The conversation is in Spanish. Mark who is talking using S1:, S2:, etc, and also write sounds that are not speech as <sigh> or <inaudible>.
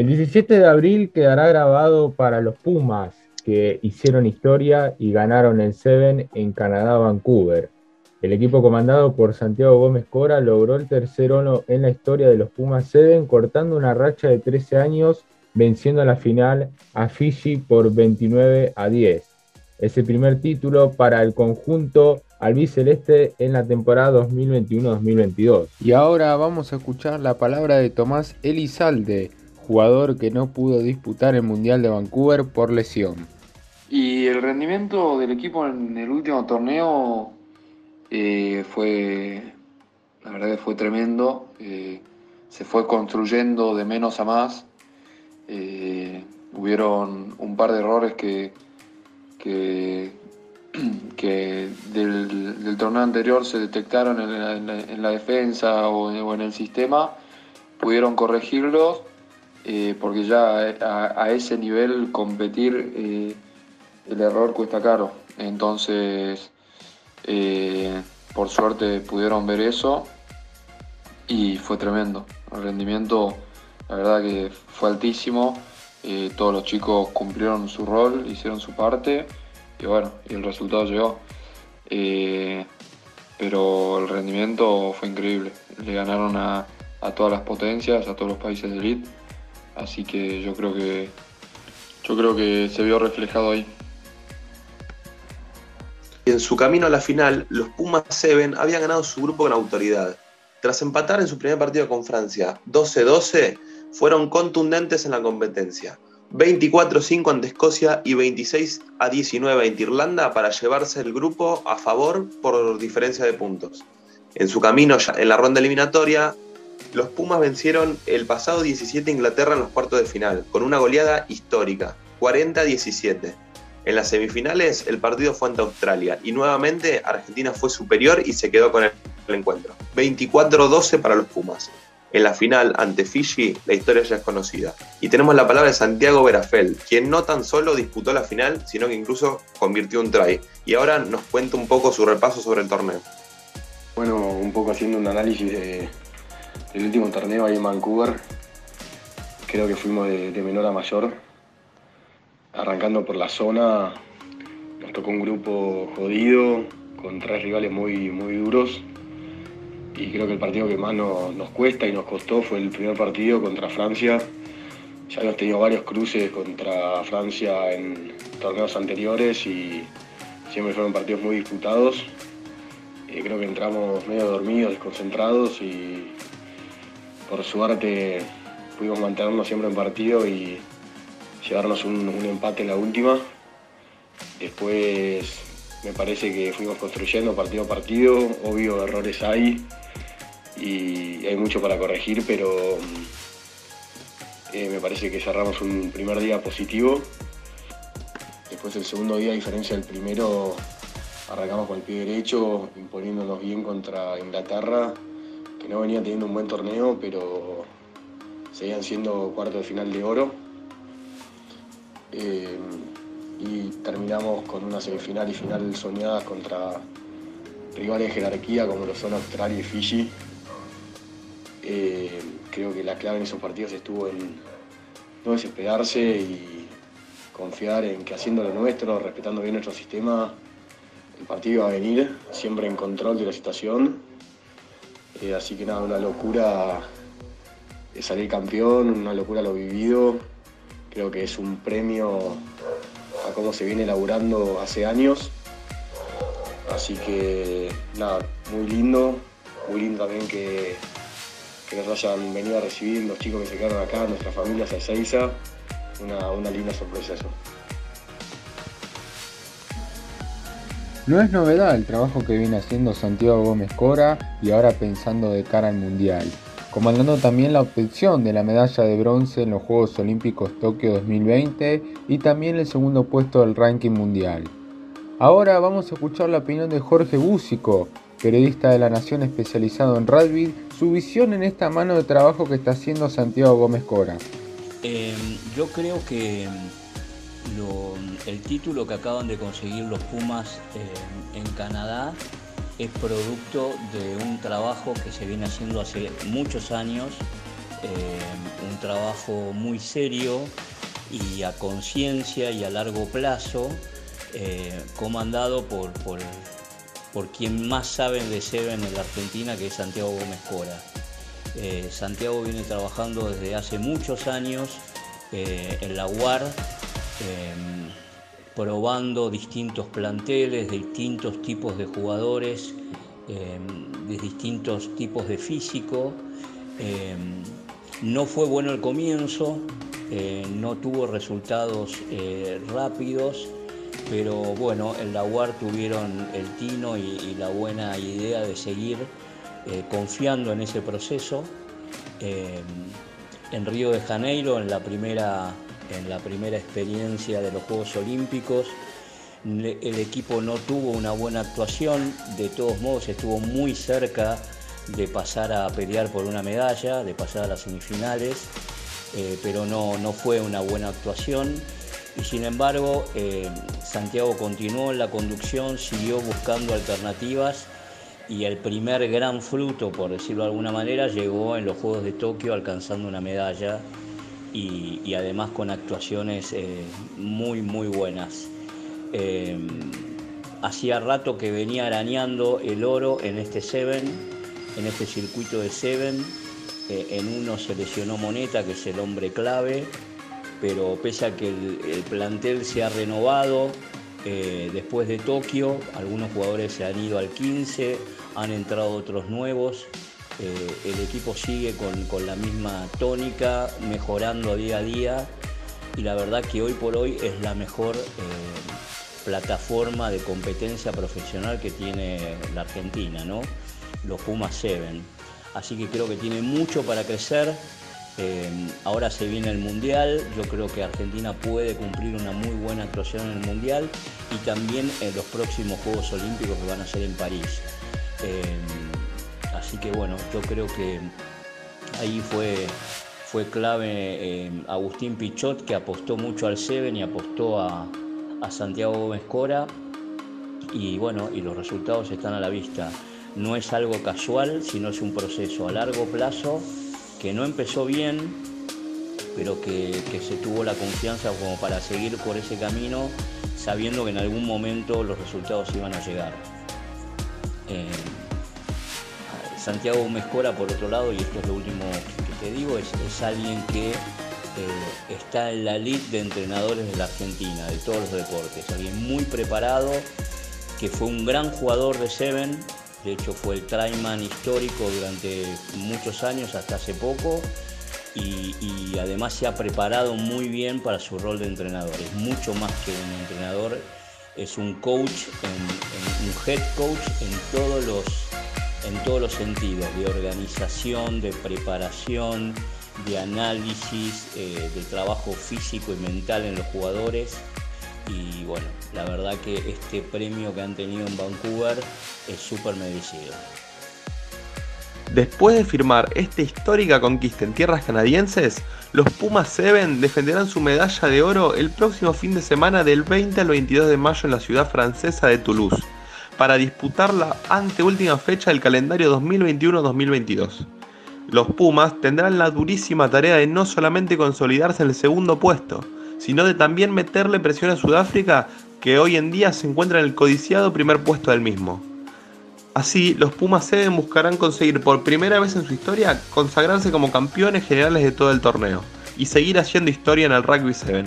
S1: El 17 de abril quedará grabado para los Pumas, que hicieron historia y ganaron el Seven en Canadá, Vancouver. El equipo comandado por Santiago Gómez Cora logró el tercer oro en la historia de los Pumas Seven, cortando una racha de 13 años, venciendo a la final a Fiji por 29 a 10. Es el primer título para el conjunto albiceleste en la temporada 2021-2022. Y ahora vamos a escuchar la palabra de Tomás Elizalde, jugador que no pudo disputar el Mundial de Vancouver por lesión.
S2: Y el rendimiento del equipo en el último torneo eh, fue, la verdad fue tremendo. Eh, se fue construyendo de menos a más. Eh, hubieron un par de errores que, que, <clears throat> del, torneo anterior se detectaron en la, defensa o, en el sistema. Pudieron corregirlos porque ya a, ese nivel competir el error cuesta caro. Entonces, eh, por suerte pudieron ver eso y fue tremendo. El rendimiento, la verdad que fue altísimo. Eh, todos los chicos cumplieron su rol, hicieron su parte y bueno, el resultado llegó. Eh, pero el rendimiento fue increíble. Le ganaron a, a, todas las potencias, a todos los países de elite. Así que yo creo que yo creo que se vio reflejado ahí
S3: en su camino a la final, los Pumas Seven habían ganado su grupo con autoridad. Tras empatar en su primer partido con Francia 12-12, fueron contundentes en la competencia. 24-5 ante Escocia y 26-19 ante Irlanda para llevarse el grupo a favor por diferencia de puntos. En su camino en la ronda eliminatoria, los Pumas vencieron el pasado 17 Inglaterra en los cuartos de final, con una goleada histórica, 40-17. En las semifinales el partido fue ante Australia y nuevamente Argentina fue superior y se quedó con el, encuentro. 24-12 para los Pumas. En la final ante Fiji la historia ya es conocida. Y tenemos la palabra de Santiago Verafel, quien no tan solo disputó la final, sino que incluso convirtió un try. Y ahora nos cuenta un poco su repaso sobre el torneo.
S4: Bueno, un poco haciendo un análisis de, del último torneo ahí en Vancouver. Creo que fuimos de menor a mayor arrancando por la zona, nos tocó un grupo jodido, con tres rivales muy, muy duros. Y creo que el partido que más nos, cuesta y nos costó fue el primer partido contra Francia. Ya hemos tenido varios cruces contra Francia en torneos anteriores y siempre fueron partidos muy disputados. Eh, creo que entramos medio dormidos, desconcentrados y por suerte pudimos mantenernos siempre en partido y llevarnos un, empate en la última. Después me parece que fuimos construyendo partido a partido, obvio errores hay y hay mucho para corregir, pero eh, me parece que cerramos un primer día positivo. Después el segundo día, a diferencia del primero, arrancamos con el pie derecho, imponiéndonos bien contra Inglaterra, no venía teniendo un buen torneo, pero seguían siendo cuartos de final de oro. Eh, y terminamos con una semifinal y final soñadas contra rivales de jerarquía como lo son Australia y Fiji. Eh, creo que la clave en esos partidos estuvo en no desesperarse y confiar en que haciendo lo nuestro, respetando bien nuestro sistema, el partido iba a venir, siempre en control de la situación. Eh, así que nada, una locura salir campeón, una locura lo vivido. Creo que es un premio a cómo se viene elaborando hace años. Así que nada, muy lindo, muy lindo también que, nos hayan venido a recibir los chicos que se quedaron acá, nuestras familias a Ezeiza. Una, una linda sorpresa eso.
S1: No es novedad el trabajo que viene haciendo Santiago Gómez Cora y ahora pensando de cara al Mundial comandando también la obtención de la medalla de bronce en los Juegos Olímpicos Tokio 2020 y también el segundo puesto del ranking mundial. Ahora vamos a escuchar la opinión de Jorge Búsico, periodista de La Nación especializado en rugby, su visión en esta mano de trabajo que está haciendo Santiago Gómez Cora.
S5: Em, yo creo que el título que acaban de conseguir los Pumas em, en Canadá es producto de un trabajo que se viene haciendo hace muchos años un trabajo muy serio y a conciencia y a largo plazo, comandado por, por, quien más sabe de Seven en la Argentina, que es Santiago Gómez Cora. Santiago viene trabajando desde hace muchos años en la UAR probando distintos planteles, distintos tipos de jugadores, em, de distintos tipos de físico. Em, no fue bueno el comienzo, eh, no tuvo resultados eh, rápidos, pero bueno, en la UAR tuvieron el tino y, la buena idea de seguir eh, confiando en ese proceso. Em, en Río de Janeiro, en la primera en la primera experiencia de los Juegos Olímpicos. El equipo no tuvo una buena actuación, de todos modos estuvo muy cerca de pasar a pelear por una medalla, de pasar a las semifinales, eh, pero no, no, fue una buena actuación. Y sin embargo, eh, Santiago continuó en la conducción, siguió buscando alternativas y el primer gran fruto, por decirlo de alguna manera, llegó en los Juegos de Tokio alcanzando una medalla y, además con actuaciones eh, muy, muy buenas. Eh, hacía rato que venía arañando el oro en este Seven, en este circuito de Seven. Eh, en uno se lesionó Moneta, que es el hombre clave, pero pese a que el, plantel se ha renovado, después de Tokio, algunos jugadores se han ido al 15, han entrado otros nuevos. Eh, el equipo sigue con, la misma tónica, mejorando día a día y la verdad que hoy por hoy es la mejor eh, plataforma de competencia profesional que tiene la Argentina, ¿no? los Pumas 7. Así que creo que tiene mucho para crecer. Eh, ahora se viene el Mundial, yo creo que Argentina puede cumplir una muy buena actuación en el Mundial y también en los próximos Juegos Olímpicos que van a ser en París. Así que bueno, yo creo que ahí fue, fue clave eh, Agustín Pichot, que apostó mucho al Seven y apostó a, Santiago Gómez Cora. Y bueno, y los resultados están a la vista. No es algo casual, sino es un proceso a largo plazo que no empezó bien, pero que, se tuvo la confianza como para seguir por ese camino, sabiendo que en algún momento los resultados iban a llegar. Eh, Santiago Mejora, por otro lado, y esto es lo último que te digo, es, alguien que eh, está en la elite de entrenadores de la Argentina, de todos los deportes. Alguien muy preparado, que fue un gran jugador de Seven, de hecho fue el tryman histórico durante muchos años, hasta hace poco, y, además se ha preparado muy bien para su rol de entrenador. Es mucho más que un entrenador, es un coach, un head coach en todos los en todos los sentidos, de organización, de preparación, de análisis, eh, de trabajo físico y mental en los jugadores. Y bueno, la verdad que este premio que han tenido en Vancouver es súper merecido.
S3: Después de firmar esta histórica conquista en tierras canadienses, los Pumas Seven defenderán su medalla de oro el próximo fin de semana del 20 al 22 de mayo en la ciudad francesa de Toulouse para disputar la anteúltima fecha del calendario 2021-2022. Los Pumas tendrán la durísima tarea de no solamente consolidarse en el segundo puesto, sino de también meterle presión a Sudáfrica, que hoy en día se encuentra en el codiciado primer puesto del mismo. Así, los Pumas 7 buscarán conseguir por primera vez en su historia consagrarse como campeones generales de todo el torneo y seguir haciendo historia en el Rugby 7.